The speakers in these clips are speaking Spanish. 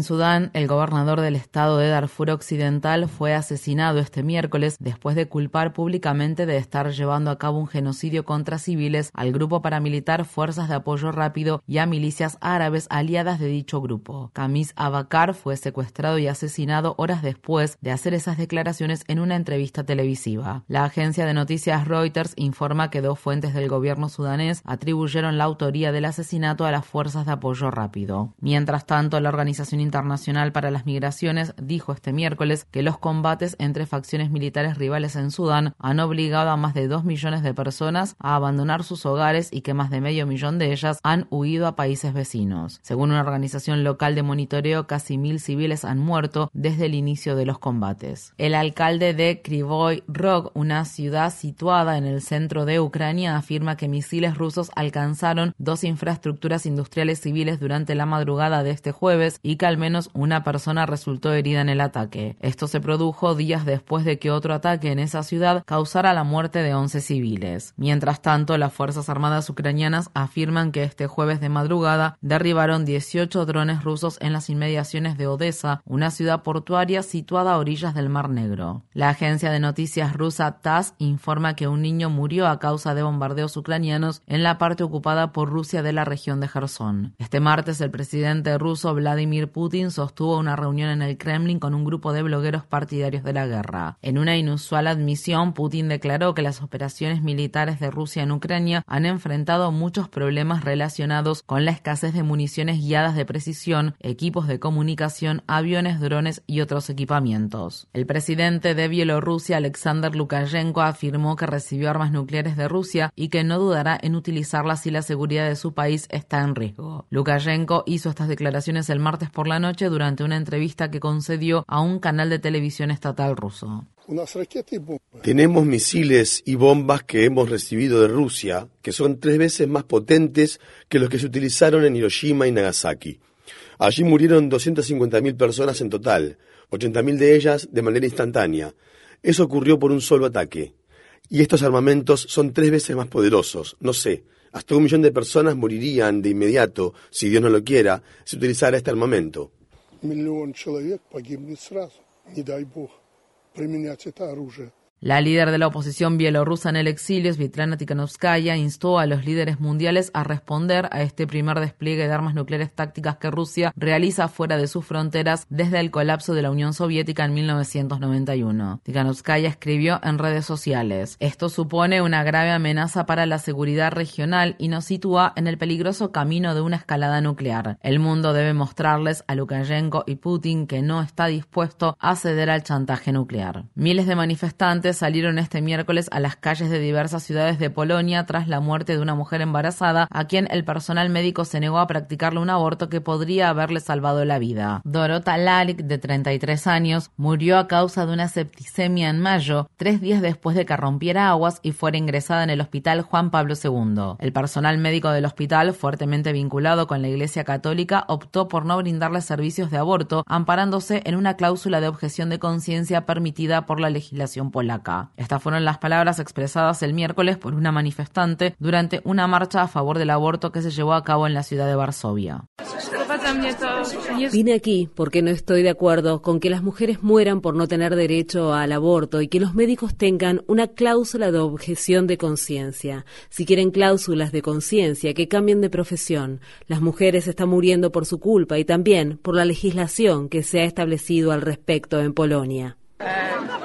En Sudán, el gobernador del estado de Darfur Occidental fue asesinado este miércoles después de culpar públicamente de estar llevando a cabo un genocidio contra civiles al grupo paramilitar Fuerzas de Apoyo Rápido y a milicias árabes aliadas de dicho grupo. Kamis Abakar fue secuestrado y asesinado horas después de hacer esas declaraciones en una entrevista televisiva. La agencia de noticias Reuters informa que dos fuentes del gobierno sudanés atribuyeron la autoría del asesinato a las Fuerzas de Apoyo Rápido. Mientras tanto, la organización Internacional para las Migraciones dijo este miércoles que los combates entre facciones militares rivales en Sudán han obligado a más de dos millones de personas a abandonar sus hogares y que más de medio millón de ellas han huido a países vecinos. Según una organización local de monitoreo, casi mil civiles han muerto desde el inicio de los combates. El alcalde de Krivoy Rog, una ciudad situada en el centro de Ucrania, afirma que misiles rusos alcanzaron dos infraestructuras industriales civiles durante la madrugada de este jueves y que al menos una persona resultó herida en el ataque. Esto se produjo días después de que otro ataque en esa ciudad causara la muerte de 11 civiles. Mientras tanto, las Fuerzas Armadas ucranianas afirman que este jueves de madrugada derribaron 18 drones rusos en las inmediaciones de Odessa, una ciudad portuaria situada a orillas del Mar Negro. La agencia de noticias rusa TASS informa que un niño murió a causa de bombardeos ucranianos en la parte ocupada por Rusia de la región de Gerson. Este martes, el presidente ruso Vladimir Putin Putin sostuvo una reunión en el Kremlin con un grupo de blogueros partidarios de la guerra. En una inusual admisión, Putin declaró que las operaciones militares de Rusia en Ucrania han enfrentado muchos problemas relacionados con la escasez de municiones guiadas de precisión, equipos de comunicación, aviones, drones y otros equipamientos. El presidente de Bielorrusia, Alexander Lukashenko, afirmó que recibió armas nucleares de Rusia y que no dudará en utilizarlas si la seguridad de su país está en riesgo. Lukashenko hizo estas declaraciones el martes por la noche durante una entrevista que concedió a un canal de televisión estatal ruso. Tenemos misiles y bombas que hemos recibido de Rusia, que son tres veces más potentes que los que se utilizaron en Hiroshima y Nagasaki. Allí murieron 250.000 personas en total, 80.000 de ellas de manera instantánea. Eso ocurrió por un solo ataque. Y estos armamentos son tres veces más poderosos. No sé, hasta un millón de personas morirían de inmediato, si Dios no lo quiera, si utilizara este armamento. La líder de la oposición bielorrusa en el exilio, Svitlana Tikhanovskaya, instó a los líderes mundiales a responder a este primer despliegue de armas nucleares tácticas que Rusia realiza fuera de sus fronteras desde el colapso de la Unión Soviética en 1991. Tikhanovskaya escribió en redes sociales: Esto supone una grave amenaza para la seguridad regional y nos sitúa en el peligroso camino de una escalada nuclear. El mundo debe mostrarles a Lukashenko y Putin que no está dispuesto a ceder al chantaje nuclear. Miles de manifestantes salieron este miércoles a las calles de diversas ciudades de Polonia tras la muerte de una mujer embarazada a quien el personal médico se negó a practicarle un aborto que podría haberle salvado la vida. Dorota Lalik, de 33 años, murió a causa de una septicemia en mayo, tres días después de que rompiera aguas y fuera ingresada en el hospital Juan Pablo II. El personal médico del hospital, fuertemente vinculado con la Iglesia Católica, optó por no brindarle servicios de aborto, amparándose en una cláusula de objeción de conciencia permitida por la legislación polaca. Estas fueron las palabras expresadas el miércoles por una manifestante durante una marcha a favor del aborto que se llevó a cabo en la ciudad de Varsovia. Vine aquí porque no estoy de acuerdo con que las mujeres mueran por no tener derecho al aborto y que los médicos tengan una cláusula de objeción de conciencia. Si quieren cláusulas de conciencia, que cambien de profesión. Las mujeres están muriendo por su culpa y también por la legislación que se ha establecido al respecto en Polonia.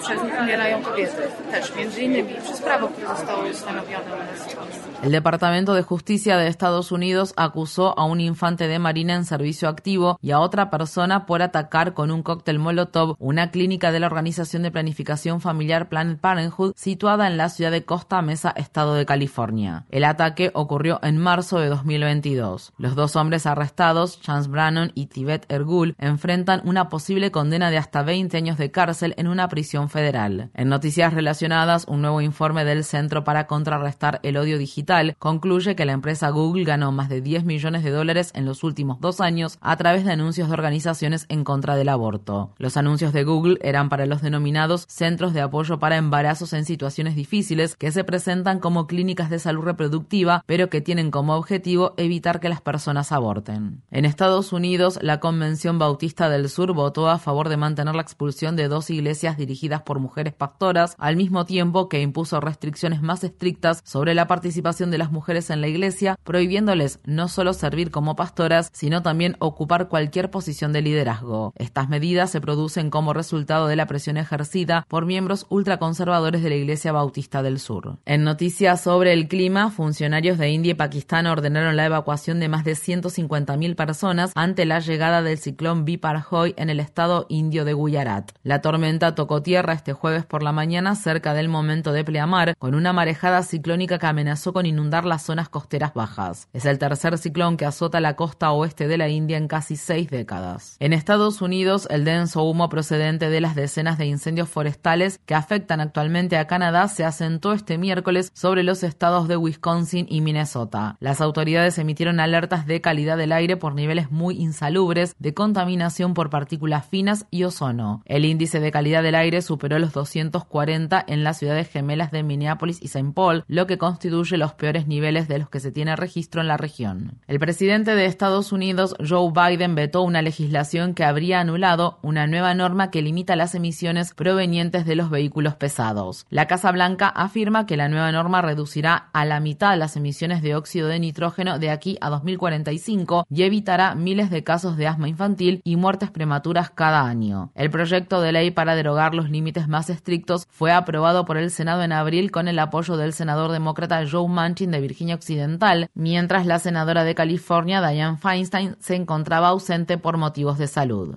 Przez nich umierają kobiety też, między innymi przez prawo, które zostało ustanowione u nas w Polsce. El Departamento de Justicia de Estados Unidos acusó a un infante de Marina en servicio activo y a otra persona por atacar con un cóctel Molotov una clínica de la Organización de Planificación Familiar Planned Parenthood situada en la ciudad de Costa Mesa, estado de California. El ataque ocurrió en marzo de 2022. Los dos hombres arrestados, Chance Brannon y Tibet Ergul, enfrentan una posible condena de hasta 20 años de cárcel en una prisión federal. En noticias relacionadas, un nuevo informe del Centro para contrarrestar el odio digital concluye que la empresa Google ganó más de 10 millones de dólares en los últimos dos años a través de anuncios de organizaciones en contra del aborto. Los anuncios de Google eran para los denominados centros de apoyo para embarazos en situaciones difíciles que se presentan como clínicas de salud reproductiva, pero que tienen como objetivo evitar que las personas aborten. En Estados Unidos, la Convención Bautista del Sur votó a favor de mantener la expulsión de dos iglesias dirigidas por mujeres pastoras, al mismo tiempo que impuso restricciones más estrictas sobre la participación de las mujeres en la iglesia, prohibiéndoles no solo servir como pastoras, sino también ocupar cualquier posición de liderazgo. Estas medidas se producen como resultado de la presión ejercida por miembros ultraconservadores de la Iglesia Bautista del Sur. En noticias sobre el clima, funcionarios de India y Pakistán ordenaron la evacuación de más de 150.000 personas ante la llegada del ciclón Biparjoy en el estado indio de Gujarat. La tormenta tocó tierra este jueves por la mañana cerca del momento de pleamar, con una marejada ciclónica que amenazó con inundar las zonas costeras bajas. Es el tercer ciclón que azota la costa oeste de la India en casi seis décadas. En Estados Unidos, el denso humo procedente de las decenas de incendios forestales que afectan actualmente a Canadá se asentó este miércoles sobre los estados de Wisconsin y Minnesota. Las autoridades emitieron alertas de calidad del aire por niveles muy insalubres de contaminación por partículas finas y ozono. El índice de calidad del aire superó los 240 en las ciudades gemelas de Minneapolis y St. Paul, lo que constituye los peores niveles de los que se tiene registro en la región. El presidente de Estados Unidos, Joe Biden, vetó una legislación que habría anulado una nueva norma que limita las emisiones provenientes de los vehículos pesados. La Casa Blanca afirma que la nueva norma reducirá a la mitad las emisiones de óxido de nitrógeno de aquí a 2045 y evitará miles de casos de asma infantil y muertes prematuras cada año. El proyecto de ley para derogar los límites más estrictos fue aprobado por el Senado en abril con el apoyo del senador demócrata Joe Manchin de Virginia Occidental, mientras la senadora de California, Dianne Feinstein, se encontraba ausente por motivos de salud.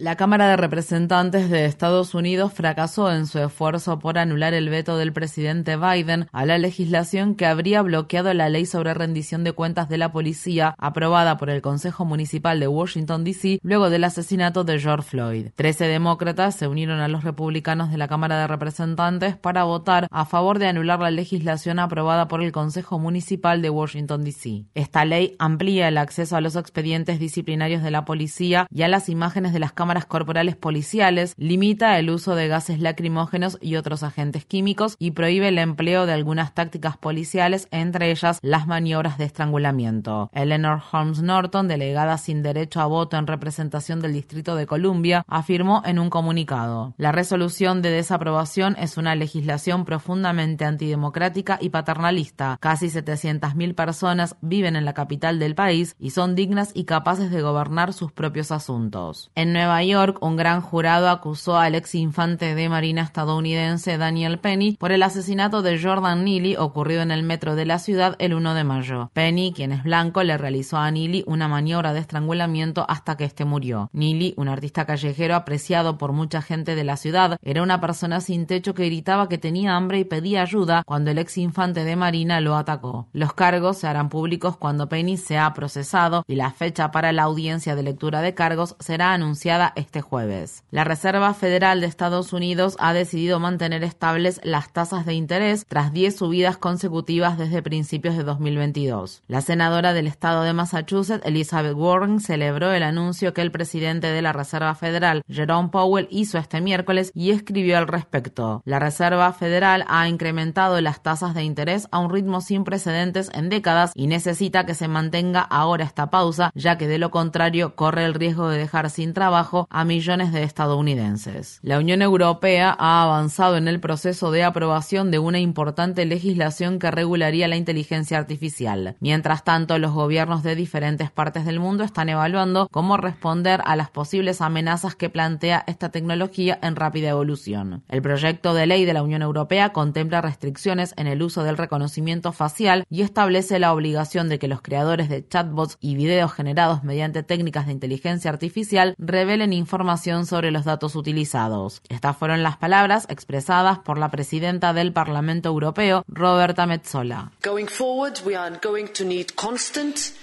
La Cámara de Representantes de Estados Unidos fracasó en su esfuerzo por anular el veto del presidente Biden a la legislación que habría bloqueado la ley sobre rendición de cuentas de la policía aprobada por el Consejo Municipal de Washington, D.C. luego del asesinato de George Floyd. Trece demócratas se unieron a los republicanos de la Cámara de Representantes para votar a favor de anular la legislación aprobada por el Consejo Municipal de Washington, D.C. Esta ley amplía el acceso a los expedientes disciplinarios de la policía y a las imágenes de las cámaras corporales policiales, limita el uso de gases lacrimógenos y otros agentes químicos y prohíbe el empleo de algunas tácticas policiales, entre ellas las maniobras de estrangulamiento. Eleanor Holmes Norton, delegada sin derecho a voto en representación del Distrito de Columbia, afirmó en un comunicado: La resolución de desaprobación es una legislación profundamente antidemocrática y paternalista. Casi 700.000 personas viven en la capital del país y son dignas y capaces de gobernar sus propios asuntos. En Nueva York, un gran jurado acusó al ex infante de Marina estadounidense Daniel Penny por el asesinato de Jordan Neely ocurrido en el metro de la ciudad el 1 de mayo. Penny, quien es blanco, le realizó a Neely una maniobra de estrangulamiento hasta que este murió. Neely, un artista callejero apreciado por mucha gente de la ciudad, era una persona sin techo que gritaba que tenía hambre y pedía ayuda cuando el ex infante de Marina lo atacó. Los cargos se harán públicos cuando Penny sea procesado y la fecha para la audiencia de lectura de cargos será anunciada este jueves. La Reserva Federal de Estados Unidos ha decidido mantener estables las tasas de interés tras 10 subidas consecutivas desde principios de 2022. La senadora del estado de Massachusetts, Elizabeth Warren, celebró el anuncio que el presidente de la Reserva Federal, Jerome Powell, hizo este miércoles y escribió al respecto. La Reserva Federal ha incrementado las tasas de interés a un ritmo sin precedentes en décadas y necesita que se mantenga ahora esta pausa, ya que de lo contrario corre el riesgo de dejar sin trabajo a millones de estadounidenses. La Unión Europea ha avanzado en el proceso de aprobación de una importante legislación que regularía la inteligencia artificial. Mientras tanto, los gobiernos de diferentes partes del mundo están evaluando cómo responder a las posibles amenazas que plantea esta tecnología en rápida evolución. El proyecto de ley de la Unión Europea contempla restricciones en el uso del reconocimiento facial y establece la obligación de que los creadores de chatbots y videos generados mediante técnicas de inteligencia artificial revelen información sobre los datos utilizados. Estas fueron las palabras expresadas por la presidenta del Parlamento Europeo, Roberta Metsola.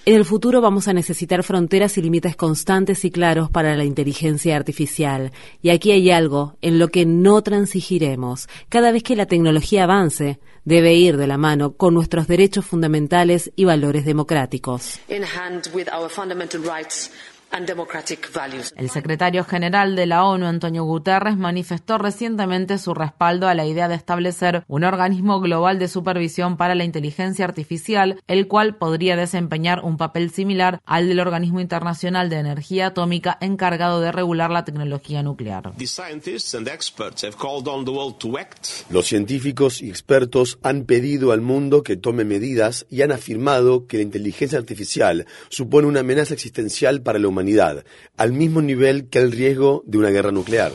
En el futuro vamos a necesitar fronteras y límites constantes y claros para la inteligencia artificial. Y aquí hay algo en lo que no transigiremos. Cada vez que la tecnología avance, debe ir de la mano con nuestros derechos fundamentales y valores democráticos. El secretario general de la ONU, Antonio Guterres, manifestó recientemente su respaldo a la idea de establecer un organismo global de supervisión para la inteligencia artificial, el cual podría desempeñar un papel similar al del Organismo Internacional de Energía Atómica encargado de regular la tecnología nuclear. Los científicos y expertos han pedido al mundo que tome medidas y han afirmado que la inteligencia artificial supone una amenaza existencial para la humanidad humanidad, al mismo nivel que el riesgo de una guerra nuclear.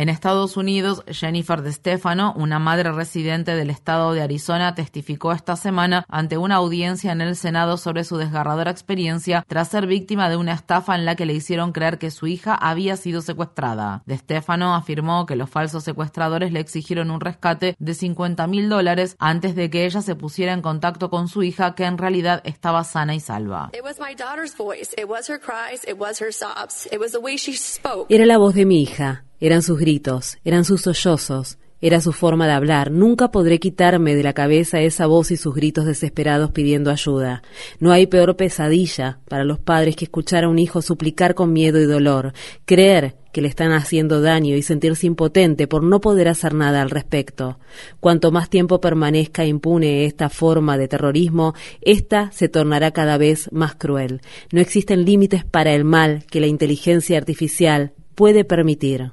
En Estados Unidos, Jennifer De Stefano, una madre residente del estado de Arizona, testificó esta semana ante una audiencia en el Senado sobre su desgarradora experiencia tras ser víctima de una estafa en la que le hicieron creer que su hija había sido secuestrada. De Stefano afirmó que los falsos secuestradores le exigieron un rescate de 50 mil dólares antes de que ella se pusiera en contacto con su hija, que en realidad estaba sana y salva. Era la voz de mi hija. Eran sus gritos, eran sus sollozos, era su forma de hablar. Nunca podré quitarme de la cabeza esa voz y sus gritos desesperados pidiendo ayuda. No hay peor pesadilla para los padres que escuchar a un hijo suplicar con miedo y dolor, creer que le están haciendo daño y sentirse impotente por no poder hacer nada al respecto. Cuanto más tiempo permanezca impune esta forma de terrorismo, ésta se tornará cada vez más cruel. No existen límites para el mal que la inteligencia artificial puede permitir.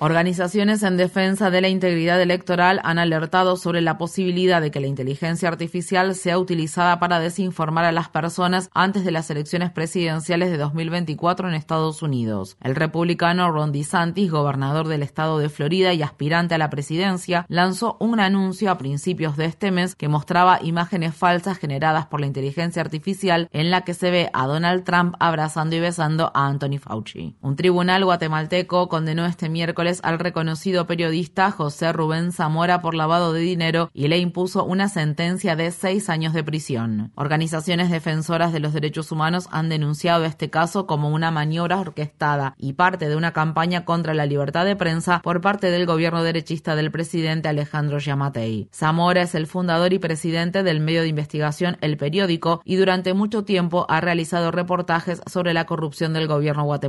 Organizaciones en defensa de la integridad electoral han alertado sobre la posibilidad de que la inteligencia artificial sea utilizada para desinformar a las personas antes de las elecciones presidenciales de 2024 en Estados Unidos. El republicano Ron DeSantis, gobernador del estado de Florida y aspirante a la presidencia, lanzó un anuncio a principios de este mes que mostraba imágenes falsas generadas por la inteligencia artificial en la que se ve a Donald Trump abrazando y besando a Anthony Fauci. Un tribunal guatemalteco condenó este miércoles al reconocido periodista José Rubén Zamora por lavado de dinero y le impuso una sentencia de seis años de prisión. Organizaciones defensoras de los derechos humanos han denunciado este caso como una maniobra orquestada y parte de una campaña contra la libertad de prensa por parte del gobierno derechista del presidente Alejandro Yamatei. Zamora es el fundador y presidente del medio de investigación El Periódico y durante mucho tiempo ha realizado reportajes sobre la corrupción del gobierno guatemalteco.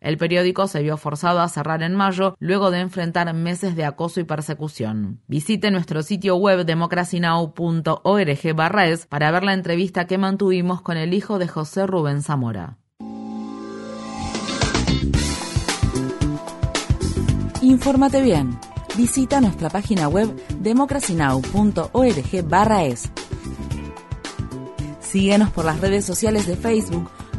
El periódico se vio forzado a cerrar en mayo luego de enfrentar meses de acoso y persecución. Visite nuestro sitio web democracynow.org es para ver la entrevista que mantuvimos con el hijo de José Rubén Zamora. Infórmate bien. Visita nuestra página web democracynow.org es. Síguenos por las redes sociales de Facebook,